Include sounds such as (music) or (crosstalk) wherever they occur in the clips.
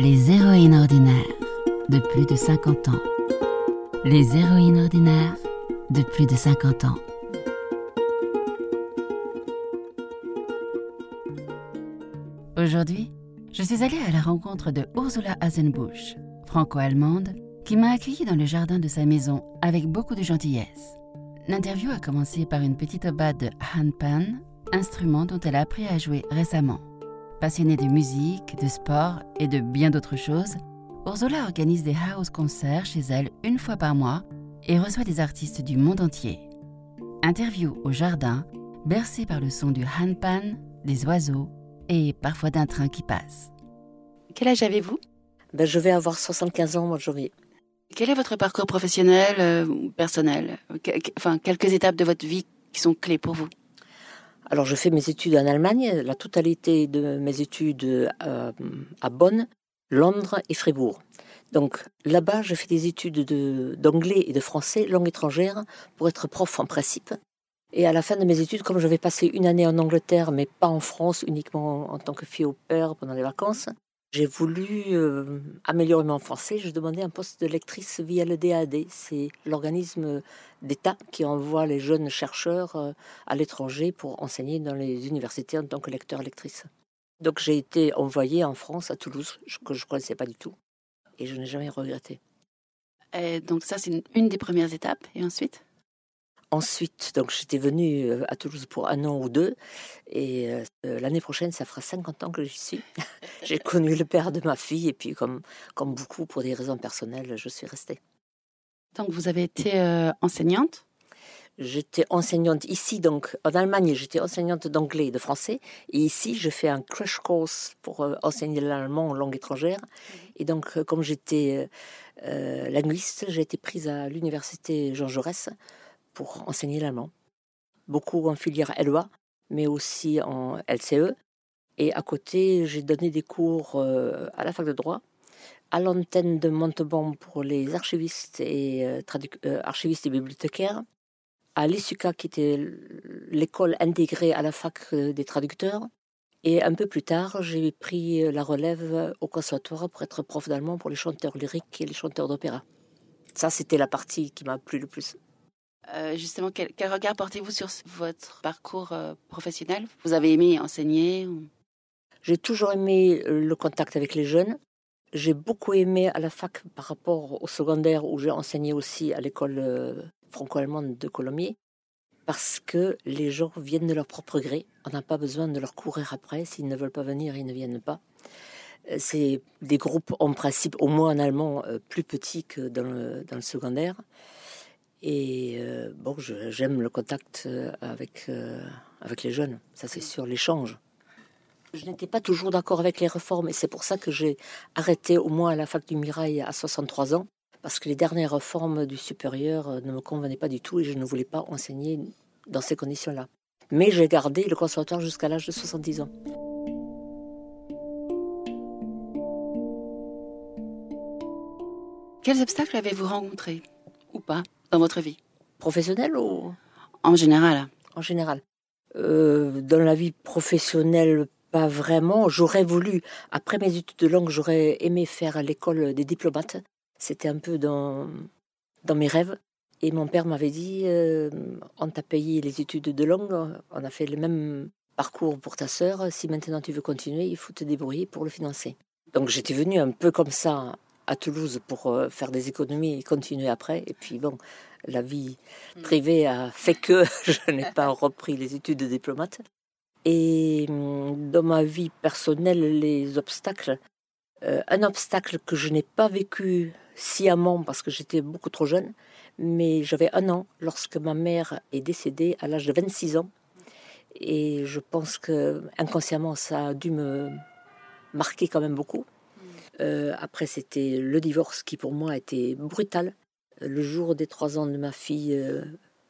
Les héroïnes ordinaires de plus de 50 ans. Les héroïnes ordinaires de plus de 50 ans. Aujourd'hui, je suis allée à la rencontre de Ursula Hasenbusch, franco-allemande, qui m'a accueillie dans le jardin de sa maison avec beaucoup de gentillesse. L'interview a commencé par une petite obade de handpan, instrument dont elle a appris à jouer récemment. Passionnée de musique, de sport et de bien d'autres choses, Ursula organise des house concerts chez elle une fois par mois et reçoit des artistes du monde entier. Interview au jardin, bercé par le son du handpan, des oiseaux et parfois d'un train qui passe. Quel âge avez-vous? Ben, Je vais avoir 75 ans aujourd'hui. Quel est votre parcours professionnel euh, ou personnel? Enfin, quelques étapes de votre vie qui sont clés pour vous? Alors, je fais mes études en Allemagne. La totalité de mes études euh, à Bonn, Londres et Fribourg. Donc là-bas, je fais des études d'anglais et de français, langue étrangère, pour être prof en principe. Et à la fin de mes études, comme je vais passer une année en Angleterre, mais pas en France, uniquement en tant que fille au père pendant les vacances, j'ai voulu euh, améliorer mon français. Je demandais un poste de lectrice via le DAD. C'est l'organisme d'État qui envoie les jeunes chercheurs euh, à l'étranger pour enseigner dans les universités en tant que lecteur-lectrice. Donc j'ai été envoyée en France, à Toulouse, que je ne connaissais pas du tout. Et je n'ai jamais regretté. Et donc ça, c'est une des premières étapes. Et ensuite? Ensuite, donc j'étais venue euh, à Toulouse pour un an ou deux, et euh, euh, l'année prochaine, ça fera 50 ans que j'y suis. (laughs) J'ai connu le père de ma fille, et puis comme, comme beaucoup, pour des raisons personnelles, je suis restée. Donc vous avez été enseignante? J'étais enseignante ici, donc en Allemagne, j'étais enseignante d'anglais et de français. Et ici, je fais un crash course pour enseigner l'allemand en langue étrangère. Et donc, comme j'étais linguiste, j'ai été prise à l'université Jean Jaurès pour enseigner l'allemand. Beaucoup en filière LOA, mais aussi en LCE. Et à côté, j'ai donné des cours euh, à la fac de droit, à l'antenne de Montauban pour les archivistes et, euh, euh, archivistes et bibliothécaires, à l'ISUCA qui était l'école intégrée à la fac des traducteurs. Et un peu plus tard, j'ai pris la relève au conservatoire pour être prof d'allemand pour les chanteurs lyriques et les chanteurs d'opéra. Ça, c'était la partie qui m'a plu le plus. Euh, justement, quel, regard portez-vous sur votre parcours euh, professionnel? Vous avez aimé enseigner J'ai toujours aimé euh, le contact avec les jeunes. J'ai beaucoup aimé à la fac par rapport au secondaire où j'ai enseigné aussi à l'école franco-allemande de Colomiers parce que les gens viennent de leur propre gré. On n'a pas besoin de leur courir après. S'ils ne veulent pas venir, ils ne viennent pas. C'est des groupes en principe, au moins en allemand, plus petits que dans le secondaire. Et euh, bon, j'aime le contact euh, avec, euh, avec les jeunes, ça c'est sûr, l'échange. Je n'étais pas toujours d'accord avec les réformes et c'est pour ça que j'ai arrêté au moins à la fac du Mirail à 63 ans, parce que les dernières réformes du supérieur ne me convenaient pas du tout et je ne voulais pas enseigner dans ces conditions-là. Mais j'ai gardé le conservatoire jusqu'à l'âge de 70 ans. Quels obstacles avez-vous rencontrés? Ou pas? Dans votre vie Professionnelle ou? En général. En général. Euh, dans la vie professionnelle, pas vraiment. J'aurais voulu, après mes études de langue, j'aurais aimé faire l'école des diplomates. C'était un peu dans, dans mes rêves. Et mon père m'avait dit, euh, on t'a payé les études de langue, on a fait le même parcours pour ta sœur. Si maintenant tu veux continuer, il faut te débrouiller pour le financer. Donc j'étais venue un peu comme ça à Toulouse pour euh, faire des économies et continuer après. Et puis bon, la vie hmm. privée a fait que (laughs) je n'ai pas (laughs) repris les études de diplomate. Et hum, dans ma vie personnelle, les obstacles, euh, un obstacle que je n'ai pas vécu sciemment parce que j'étais beaucoup trop jeune, mais j'avais un an lorsque ma mère est décédée à l'âge de 26 ans. Et je pense que inconsciemment, ça a dû me marquer quand même beaucoup. Euh, après, c'était le divorce qui pour moi a été brutal. Le jour des trois ans de ma fille, euh,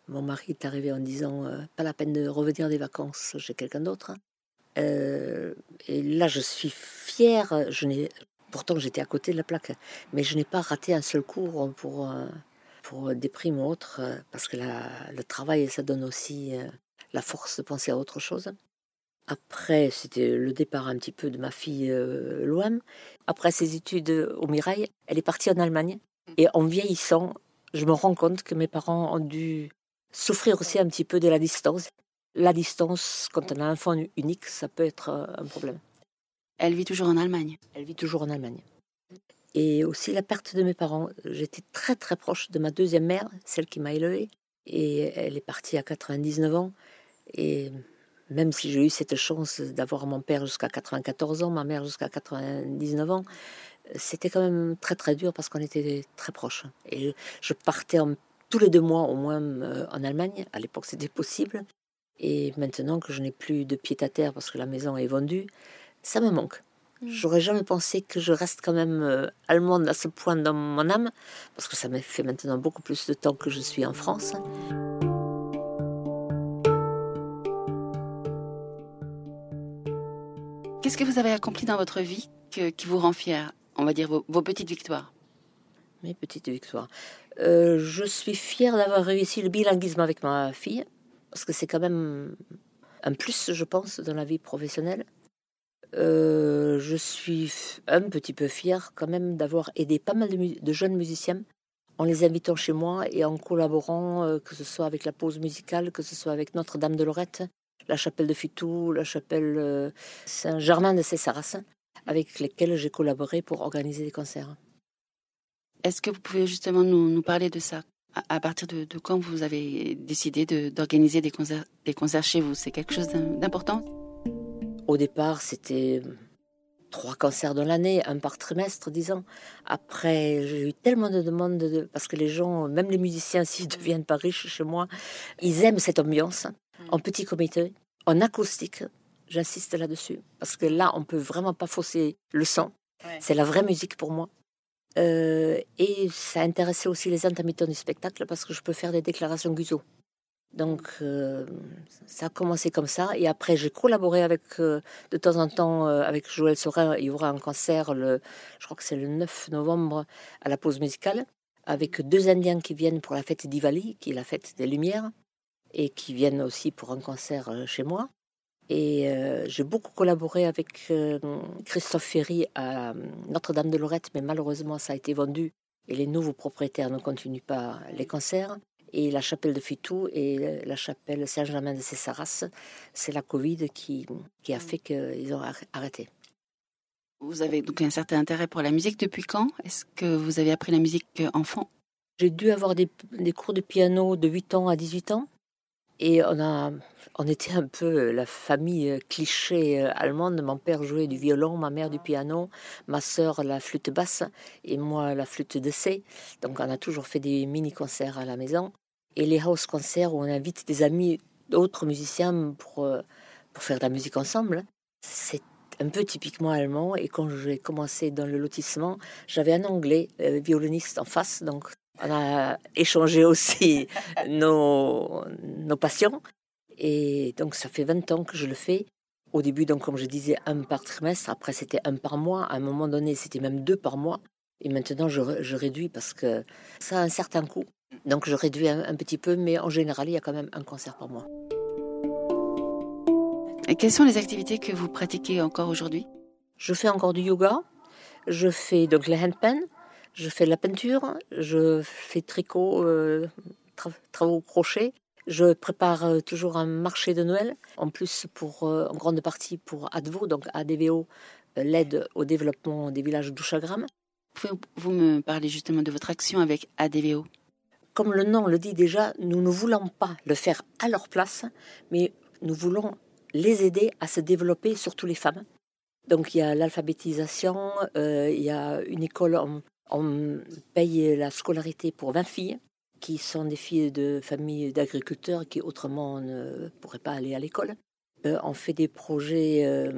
mon mari est arrivé en disant euh, pas la peine de revenir des vacances chez quelqu'un d'autre. Hein. et là, je suis fière. Je n'ai, pourtant, j'étais à côté de la plaque, mais je n'ai pas raté un seul cours pour pour des primes ou autres, parce que le travail, ça donne aussi la force de penser à autre chose. Après, c'était le départ un petit peu de ma fille euh, Loam. Après ses études au Mirail, elle est partie en Allemagne. Et en vieillissant, je me rends compte que mes parents ont dû souffrir aussi un petit peu de la distance. La distance, quand on a un enfant unique, ça peut être euh, un problème. Elle vit toujours en Allemagne Elle vit toujours en Allemagne. Et aussi la perte de mes parents. J'étais très très proche de ma deuxième mère, celle qui m'a élevée. Et elle est partie à 99 ans. Et même si j'ai eu cette chance d'avoir mon père jusqu'à 94 ans, ma mère jusqu'à 99 ans, c'était quand même très très dur parce qu'on était très proches. Et je partais tous les deux mois au moins euh, en Allemagne. À l'époque, c'était possible. Et maintenant que je n'ai plus de pied à terre parce que la maison est vendue, ça me manque. Mm. J'aurais jamais pensé que je reste quand même euh, allemande à ce point dans mon âme, parce que ça me fait maintenant beaucoup plus de temps que je suis en France. Qu'est-ce que vous avez accompli dans votre vie qui vous rend fier On va dire vos, petites victoires? Mes petites victoires. Euh, je suis fière d'avoir réussi le bilinguisme avec ma fille, parce que c'est quand même un plus, je pense, dans la vie professionnelle. Euh, je suis un petit peu fière quand même d'avoir aidé pas mal de, jeunes musiciens en les invitant chez moi et en collaborant, euh, que ce soit avec la pause musicale, que ce soit avec Notre-Dame de Lorette, la chapelle de Fitou, la chapelle euh, Saint-Germain de Cessaras, avec lesquelles j'ai collaboré pour organiser des concerts. Est-ce que vous pouvez justement nous, parler de ça? À, partir de, quand vous avez décidé d'organiser des concerts, des concerts chez vous? C'est quelque chose d'important? Au départ, c'était trois concerts dans l'année, un par trimestre, disons. Après, j'ai eu tellement de demandes, de, parce que les gens, même les musiciens, (laughs) s'ils ne deviennent pas riches chez moi, ils aiment cette ambiance en petit comité, en acoustique. J'insiste là-dessus parce que là, on peut vraiment pas fausser le son. C'est la vraie musique pour moi. Euh, et ça intéressait aussi les intermittents du spectacle parce que je peux faire des déclarations guzo. Donc euh, ça a commencé comme ça et après j'ai collaboré avec euh, de temps en temps avec Joël Sorin. Il y aura un concert le, je crois que c'est le 9 novembre à la pause musicale avec deux Indiens qui viennent pour la fête d'Ivali, qui est la fête des Lumières et qui viennent aussi pour un concert chez moi. Et euh, j'ai beaucoup collaboré avec euh, Christophe Ferry à Notre-Dame de Lorette, mais malheureusement ça a été vendu et les nouveaux propriétaires ne continuent pas les concerts. Et la chapelle de Fitou et la chapelle Saint-Germain de Cessaras, c'est la Covid qui, qui a fait qu'ils ont arrêté. Vous avez donc un certain intérêt pour la musique depuis quand? Est-ce que vous avez appris la musique enfant? J'ai dû avoir des, des, cours de piano de 8 ans à 18 ans. Et on, a, on était un peu la famille cliché allemande. Mon père jouait du violon, ma mère du piano, ma sœur la flûte basse et moi la flûte de C. Donc on a toujours fait des mini-concerts à la maison. Et les house-concerts où on invite des amis, d'autres musiciens pour, pour faire de la musique ensemble. C'est un peu typiquement allemand. Et quand j'ai commencé dans le lotissement, j'avais un anglais euh, violoniste en face. Donc on a échangé aussi (laughs) nos, nos passions. Et donc, ça fait 20 ans que je le fais. Au début, donc, comme je disais, un par trimestre. Après, c'était un par mois. À un moment donné, c'était même deux par mois. Et maintenant, je, réduis parce que ça a un certain coût. Donc, je réduis un, petit peu, mais en général, il y a quand même un concert par mois. Et quelles sont les activités que vous pratiquez encore aujourd'hui? Je fais encore du yoga. Je fais donc les handpan, je fais de la peinture, je fais tricot, euh, travaux crochet. Je prépare euh, toujours un marché de Noël, en plus pour euh, en grande partie pour ADVO, donc ADVO, l'aide au développement des villages d'Ouchagram. Pouvez-vous me parler justement de votre action avec ADVO Comme le nom le dit déjà, nous ne voulons pas le faire à leur place, mais nous voulons les aider à se développer, surtout les femmes. Donc il y a l'alphabétisation, il y a une école en, on paye la scolarité pour 20 filles qui sont des filles de familles d'agriculteurs qui autrement ne pourraient pas aller à l'école. Euh, on fait des projets euh,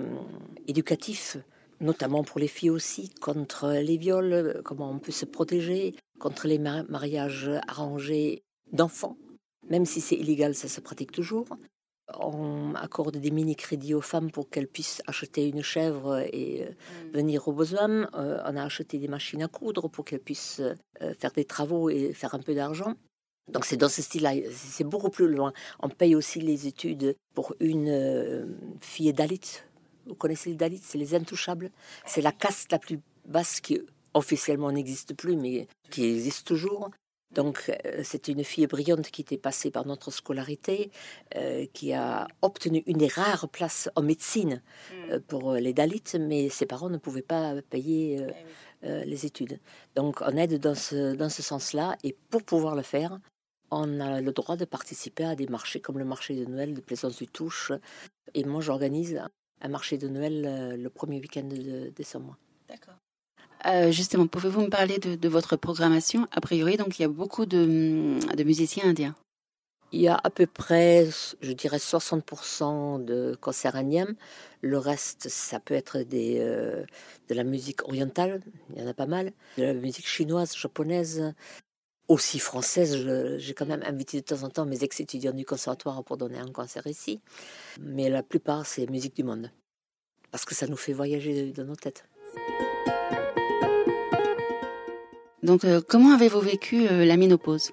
éducatifs, notamment pour les filles aussi, contre les viols, comment on peut se protéger, contre les mariages arrangés d'enfants. Même si c'est illégal, ça se pratique toujours. On accorde des mini-crédits aux femmes pour qu'elles puissent acheter une chèvre et euh, mm. venir au besoin. Euh, on a acheté des machines à coudre pour qu'elles puissent euh, faire des travaux et faire un peu d'argent. Donc c'est dans ce style-là, c'est beaucoup plus loin. On paye aussi les études pour une euh, fille Dalit. Vous connaissez les Dalits C'est les intouchables. C'est la caste la plus basse qui officiellement n'existe plus, mais qui existe toujours. Donc, euh, c'est une fille brillante qui était passée par notre scolarité, euh, qui a obtenu une des rares places en médecine hmm. euh, pour les Dalits, mais ses parents ne pouvaient pas payer eh les études. Donc, on aide dans ce, dans ce sens-là, et pour pouvoir le faire, on a le droit de participer à des marchés comme le marché de Noël de Plaisance du Touche. Et moi, j'organise un marché de Noël le premier week-end de décembre. D'accord. Euh, justement, pouvez-vous me parler de, votre programmation? A priori, donc il y a beaucoup de, musiciens indiens. Il y a à peu près, je dirais, 60% de concerts indiens. Le reste, ça peut être euh, de la musique orientale, il y en a pas mal. De la musique chinoise, japonaise, aussi française. J'ai quand même invité de temps en temps mes ex-étudiants du conservatoire pour donner un concert ici. Mais la plupart, c'est musique du monde. Parce que ça nous fait voyager dans nos têtes. Donc, euh, comment avez-vous vécu euh, la ménopause?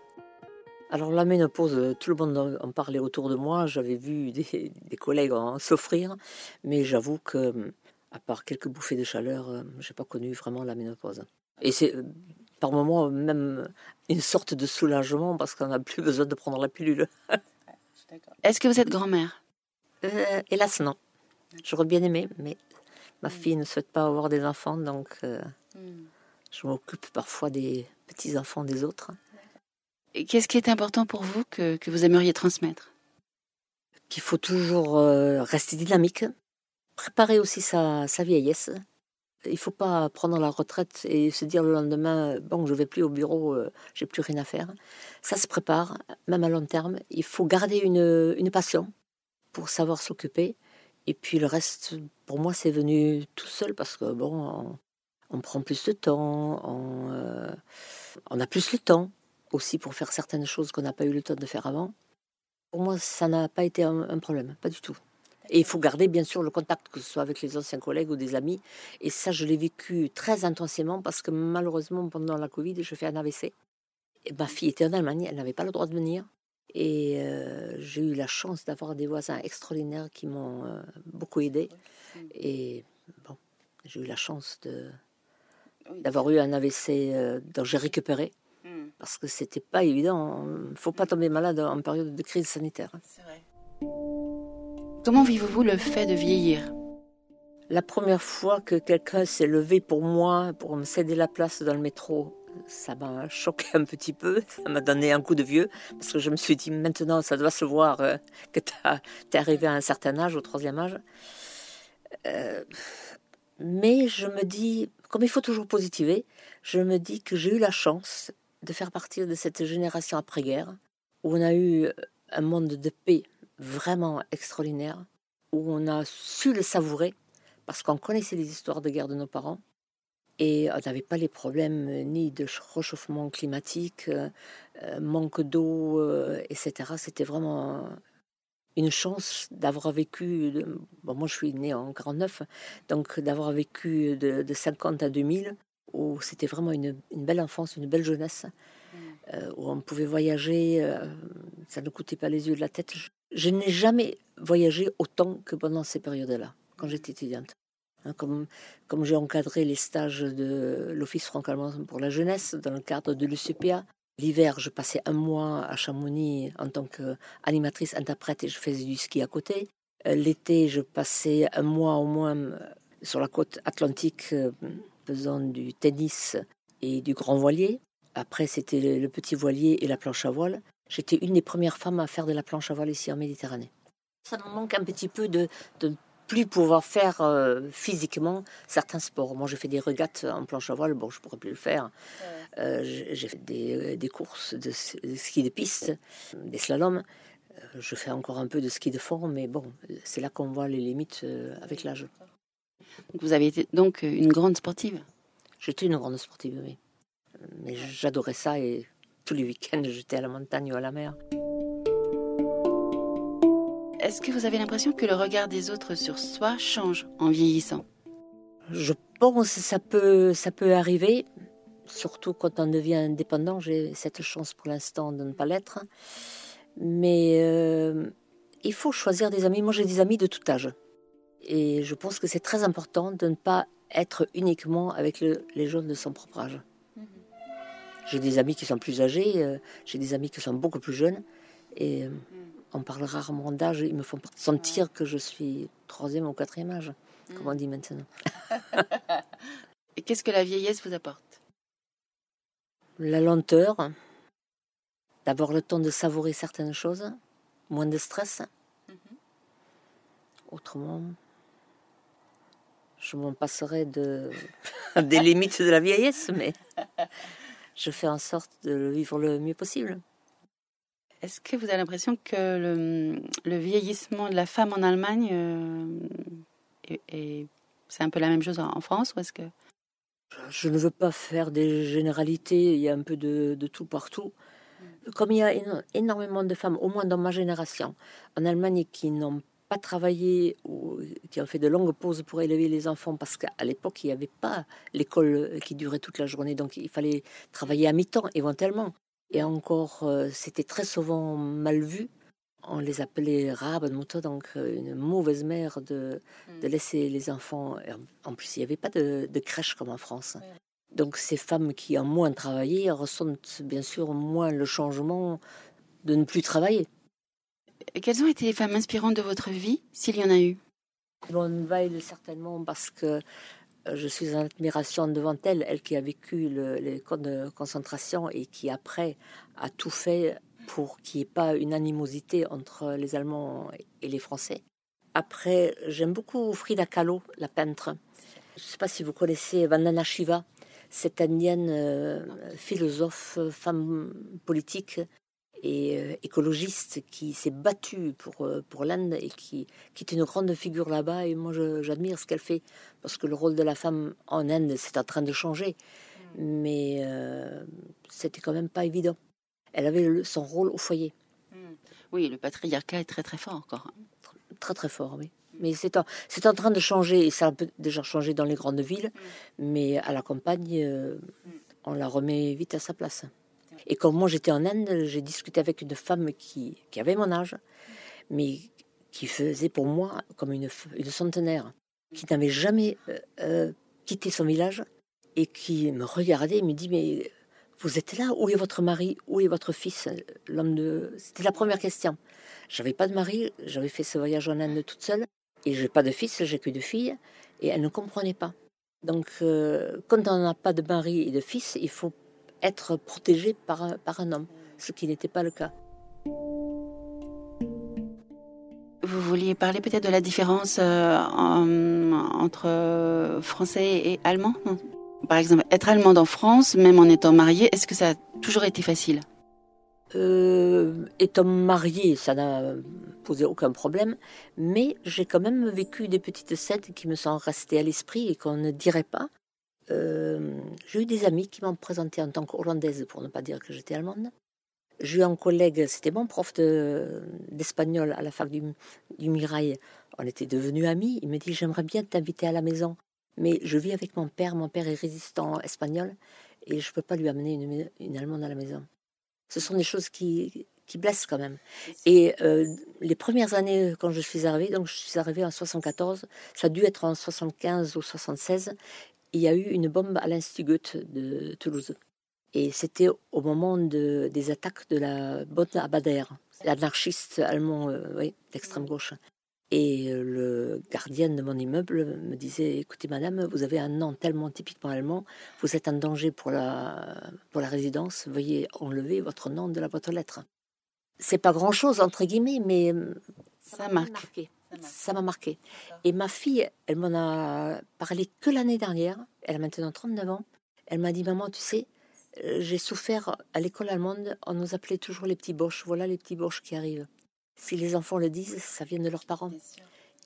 Alors la ménopause, euh, tout le monde en parlait autour de moi. J'avais vu (laughs) des, collègues en souffrir, mais j'avoue que, à part quelques bouffées de chaleur, j'ai pas connu vraiment la ménopause. Et c'est par moments même une sorte de soulagement parce qu'on n'a plus (laughs) besoin de prendre la pilule. (laughs) Est-ce que vous êtes grand-mère? Hélas non. J'aurais bien aimé, mais ma hmm. fille ne souhaite pas avoir des enfants, donc. Hmm. Je m'occupe parfois des petits-enfants des autres. Et qu'est-ce qui est important pour vous que, vous aimeriez transmettre? Qu'il faut toujours euh, rester dynamique, préparer aussi sa, vieillesse. Il ne faut pas prendre la retraite et se dire le lendemain, bon, je vais plus au bureau, euh, j'ai plus rien à faire. Ça se prépare, même à long terme. Il faut garder une, une passion pour savoir s'occuper. Et puis le reste, pour moi, c'est venu tout seul parce que, bon, on prend plus de temps, euh, on, a plus le temps aussi pour faire certaines choses qu'on n'a pas eu le temps de faire avant. Pour moi, ça n'a pas été un, problème, pas du tout. Et il faut garder bien sûr le contact, que ce soit avec les anciens collègues ou des amis. Et ça, je l'ai vécu très intensément parce que malheureusement, pendant la Covid, je fais un AVC. Et ma fille était en Allemagne, elle n'avait pas le droit de venir. Et euh, j'ai eu la chance d'avoir des voisins extraordinaires qui m'ont euh, beaucoup aidé. Et bon, j'ai eu la chance de, d'avoir eu un AVC euh, dont j'ai récupéré. Hmm. Parce que c'était pas évident. Il ne faut pas tomber malade en période de crise sanitaire. C'est vrai. Comment vivez-vous le fait de vieillir? La première fois que quelqu'un s'est levé pour moi, pour me céder la place dans le métro, ça m'a choqué un petit peu, ça m'a donné un coup de vieux, parce que je me suis dit maintenant ça doit se voir euh, que tu es arrivé à un certain âge, au troisième âge. Euh, mais je me dis, comme il faut toujours positiver, je me dis que j'ai eu la chance de faire partie de cette génération après-guerre, où on a eu un monde de paix vraiment extraordinaire, où on a su le savourer, parce qu'on connaissait les histoires de guerre de nos parents, et on n'avait pas les problèmes ni de réchauffement climatique, euh, manque d'eau, euh, etc. C'était vraiment une chance d'avoir vécu, bon, moi je suis née en 49, donc d'avoir vécu de, 50 à 2000, où c'était vraiment une, belle enfance, une belle jeunesse, mm. euh, où on pouvait voyager, euh, ça ne coûtait pas les yeux de la tête. Je, n'ai jamais voyagé autant que pendant ces périodes-là, quand j'étais étudiante. Hein, comme, comme j'ai encadré les stages de l'Office franco-allemand pour la jeunesse dans le cadre de l'UCPA, L'hiver, je passais un mois à Chamonix en tant qu'animatrice interprète et je faisais du ski à côté. Euh, l'été, je passais un mois au moins euh, sur la côte atlantique euh, faisant du tennis et du grand voilier. Après, c'était le petit voilier et la planche à voile. J'étais une des premières femmes à faire de la planche à voile ici en Méditerranée. Ça me manque un petit peu de, de plus pouvoir faire euh, physiquement certains sports. Moi, j'ai fait des regattes en planche à voile, bon, je pourrais plus le faire. Euh, j'ai fait des, des, courses de, ski de piste, des slaloms. Euh, je fais encore un peu de ski de fond, mais bon, c'est là qu'on voit les limites avec l'âge. Vous avez été donc une grande sportive? J'étais une grande sportive, oui. Mais j'adorais ça et tous les week-ends, j'étais à la montagne ou à la mer. Est-ce que vous avez l'impression que le regard des autres sur soi change en vieillissant? Je pense que ça peut, ça peut arriver. surtout quand on devient indépendant. J'ai cette chance pour l'instant de ne pas l'être. Mais euh, il faut choisir des amis. Moi, j'ai des amis de tout âge. Et je pense que c'est très important de ne pas être uniquement avec les gens de son propre âge. Mhm. J'ai des amis qui sont plus âgés, euh, j'ai des amis qui sont beaucoup plus jeunes. Et euh, mhm. On parle rarement d'âge. Ils me font sentir que je suis troisième ou quatrième âge, comme on mhm. dit maintenant. (laughs) Et qu'est-ce que la vieillesse vous apporte? La lenteur. D'abord le temps de savourer certaines choses, moins de stress. Autrement, je m'en passerai de, (laughs) des limites de la vieillesse, mais je fais en sorte de vivre le mieux possible. Est-ce que vous avez l'impression que le, vieillissement de la femme en Allemagne, euh, c'est un peu la même chose en France ou est-ce que? Je ne veux pas faire des généralités, il y a un peu de, de tout partout. Comme il y a énormément de femmes, au moins dans ma génération, en Allemagne, qui n'ont pas travaillé ou qui ont fait de longues pauses pour élever les enfants, parce qu'à l'époque, il n'y avait pas l'école qui durait toute la journée, donc il fallait travailler à mi-temps éventuellement. Et encore, euh, c'était très souvent mal vu on les appelait Rabenmutter, donc euh, une mauvaise mère de, de mm. laisser les enfants. En plus, il n'y avait pas de, crèche comme en France. Donc ces femmes qui ont moins travaillé ressentent bien sûr moins le changement de ne plus travailler. quelles ont été les femmes inspirantes de votre vie, s'il y en a eu? Bonne Weil, certainement, parce que je suis en admiration devant elle, elle qui a vécu les camps de concentration et qui après a tout fait pour qu'il n'y ait pas une animosité entre les Allemands et les Français. Après, j'aime beaucoup Frida Kahlo, la peintre. Je ne sais pas si vous connaissez Vandana Shiva, cette indienne euh, philosophe, femme politique et euh, écologiste qui s'est battue pour, euh, pour l'Inde et qui, qui est une grande figure là-bas. Et moi, j'admire ce qu'elle fait parce que le rôle de la femme en Inde, c'est en train de changer. Mais c'était quand même pas évident elle avait son rôle au foyer. Hmm. Oui, le patriarcat est très très fort encore. Très très fort, oui. Mais c'est en, c'est en train de changer, et ça a déjà changé dans les grandes villes, hmm. mais à la campagne, euh, hmm. on la remet vite à sa place. Et comme moi j'étais en Inde, j'ai discuté avec une femme qui, qui, avait mon âge, mais qui faisait pour moi comme une, une centenaire, qui n'avait jamais euh, euh, quitté son village et qui me regardait et me dit Mais vous êtes là Où est votre mari Où est votre fils L'homme de. C'était la première question. J'avais pas de mari, j'avais fait ce voyage en Inde toute seule, et j'ai pas de fils, j'ai que deux filles, et elle ne comprenait pas. Donc, euh, quand on n'a pas de mari et de fils, il faut être protégé par, par un homme, ce qui n'était pas le cas. Vous vouliez parler peut-être de la différence euh, entre français et allemand par exemple, être allemande en France, même en étant mariée, est-ce que ça a toujours été facile? Euh, Étant mariée, ça n'a posé aucun problème, mais j'ai quand même vécu des petites scènes qui me sont restées à l'esprit et qu'on ne dirait pas. Euh, j'ai eu des amis qui m'ont présenté en tant qu'hollandaise, pour ne pas dire que j'étais allemande. J'ai eu un collègue, c'était mon prof d'espagnol à la fac du, du Mirail. On était devenus amis. Il me dit J'aimerais bien t'inviter à la maison. Mais je vis avec mon père. Mon père est résistant espagnol et je ne peux pas lui amener une, une, Allemande à la maison. Ce sont des choses qui, qui blessent quand même. Et euh, les premières années, quand je suis arrivée, donc je suis arrivée en 74, ça a dû être en 75 ou 76, il y a eu une bombe à l'Institut de Toulouse. Et c'était au moment de, des attaques de la bonne Abader, l'anarchiste allemand euh, d'extrême gauche. Et euh, le gardien de mon immeuble me disait Écoutez, madame, vous avez un nom tellement typiquement allemand, vous êtes en danger pour la, pour la résidence, veuillez enlever votre nom de la boîte aux lettres. C'est pas grand chose, entre guillemets, mais euh, ça m'a marqué. Ça m'a marqué. Et ma fille, elle m'en a parlé que l'année dernière, elle a maintenant 39 ans. Elle m'a dit Maman, tu sais, euh, j'ai souffert à l'école allemande, on nous appelait toujours les petits boches. Voilà les petits boches qui arrivent. Si les enfants le disent, ça vient de leurs parents.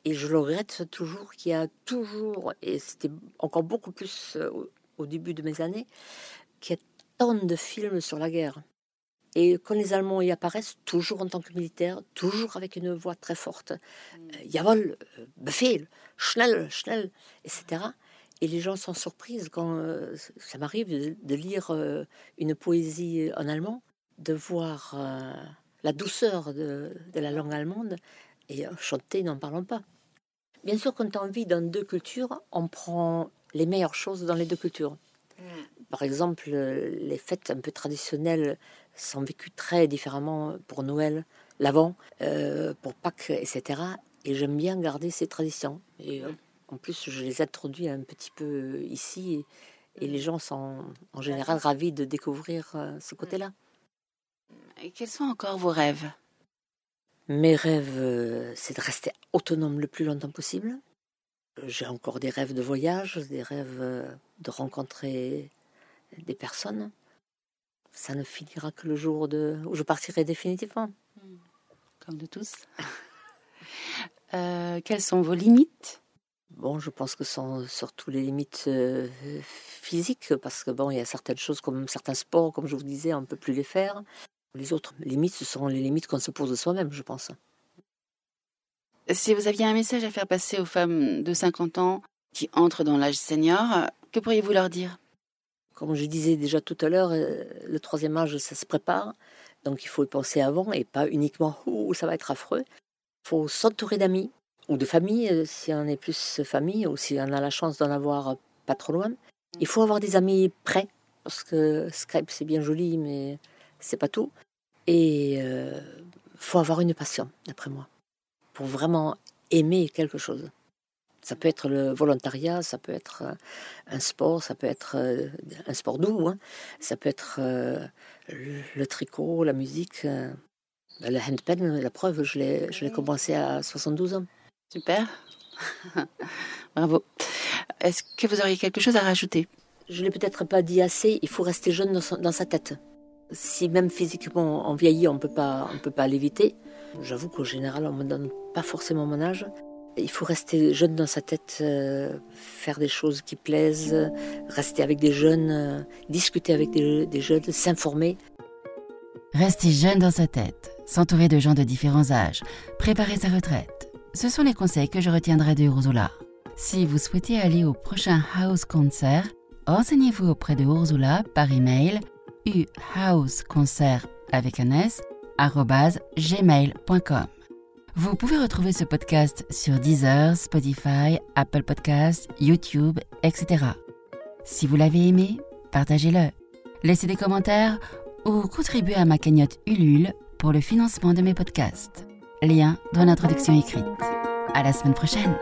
Et je le regrette toujours qu'il y a toujours, et c'était encore beaucoup plus euh, au, début de mes années, qu'il y a tant de films sur la guerre. Et quand les Allemands y apparaissent, toujours en tant que militaires, toujours avec une voix très forte, mm. euh, Jawohl, euh, Befehl, Schnell, Schnell, etc. Et les gens sont surprises quand euh, ça m'arrive de, lire euh, une poésie en allemand, de voir euh, la douceur de, la langue allemande et chanter, n'en parlons pas. Bien sûr, quand on vit dans deux cultures, on prend les meilleures choses dans les deux cultures. Mm. Par exemple, les fêtes un peu traditionnelles sont vécues très différemment pour Noël, l'Avent, pour Pâques, etc. Et j'aime bien garder ces traditions. Et en plus, je les introduis un petit peu ici et, les gens sont en général ravis de découvrir euh, ce côté-là. Et quels sont encore vos rêves? Mes rêves, euh, c'est de rester autonome le plus longtemps possible. J'ai encore des rêves de voyage, des rêves euh, de rencontrer des personnes. Ça ne finira que le jour de... où je partirai définitivement. Comme de tous. (laughs) quelles sont vos limites? Bon, je pense que ce sont surtout les limites euh, physiques, parce que bon, il y a certaines choses comme certains sports, comme je vous disais, on ne peut plus les faire. Les autres limites, ce sont les limites qu'on se pose de soi-même, je pense. Si vous aviez un message à faire passer aux femmes de 50 ans qui entrent dans l'âge senior, que pourriez-vous leur dire? Comme je disais déjà tout à l'heure, euh, le troisième âge, ça se prépare. Donc il faut y penser avant et pas uniquement où ça va être affreux. Il faut s'entourer d'amis, ou de famille, euh, si on est plus famille, ou si on a la chance d'en avoir pas trop loin. Il faut avoir des amis prêts, parce que Skype c'est bien joli, mais c'est pas tout. Et il euh, faut avoir une passion, d'après moi, pour vraiment aimer quelque chose. Ça peut être le volontariat, ça peut être euh, un sport, ça peut être un sport doux, hein. ça peut être le tricot, la musique. Le handpan, la preuve, je l'ai commencé à 72 ans. Super. (laughs) Bravo. Est-ce que vous auriez quelque chose à rajouter? Je ne l'ai peut-être pas dit assez, il faut rester jeune dans, sa tête. Si même physiquement on vieillit, on ne peut pas l'éviter. J'avoue qu'au général, on ne me donne pas forcément mon âge. Il faut rester jeune dans sa tête, euh, faire des choses qui plaisent, rester avec des jeunes, euh, discuter avec des, des jeunes, s'informer. Rester jeune dans sa tête, s'entourer de gens de différents âges, préparer sa retraite ce sont les conseils que je retiendrai de Ursula. Si vous souhaitez aller au prochain House Concert, renseignez-vous auprès de Ursula par email uhouseconcert avec un s gmail.com. Vous pouvez retrouver ce podcast sur Deezer, Spotify, Apple Podcasts, YouTube, etc. Si vous l'avez aimé, partagez-le. Laissez des commentaires ou contribuez à ma cagnotte Ulule pour le financement de mes podcasts. Lien dans l'introduction écrite. À la semaine prochaine.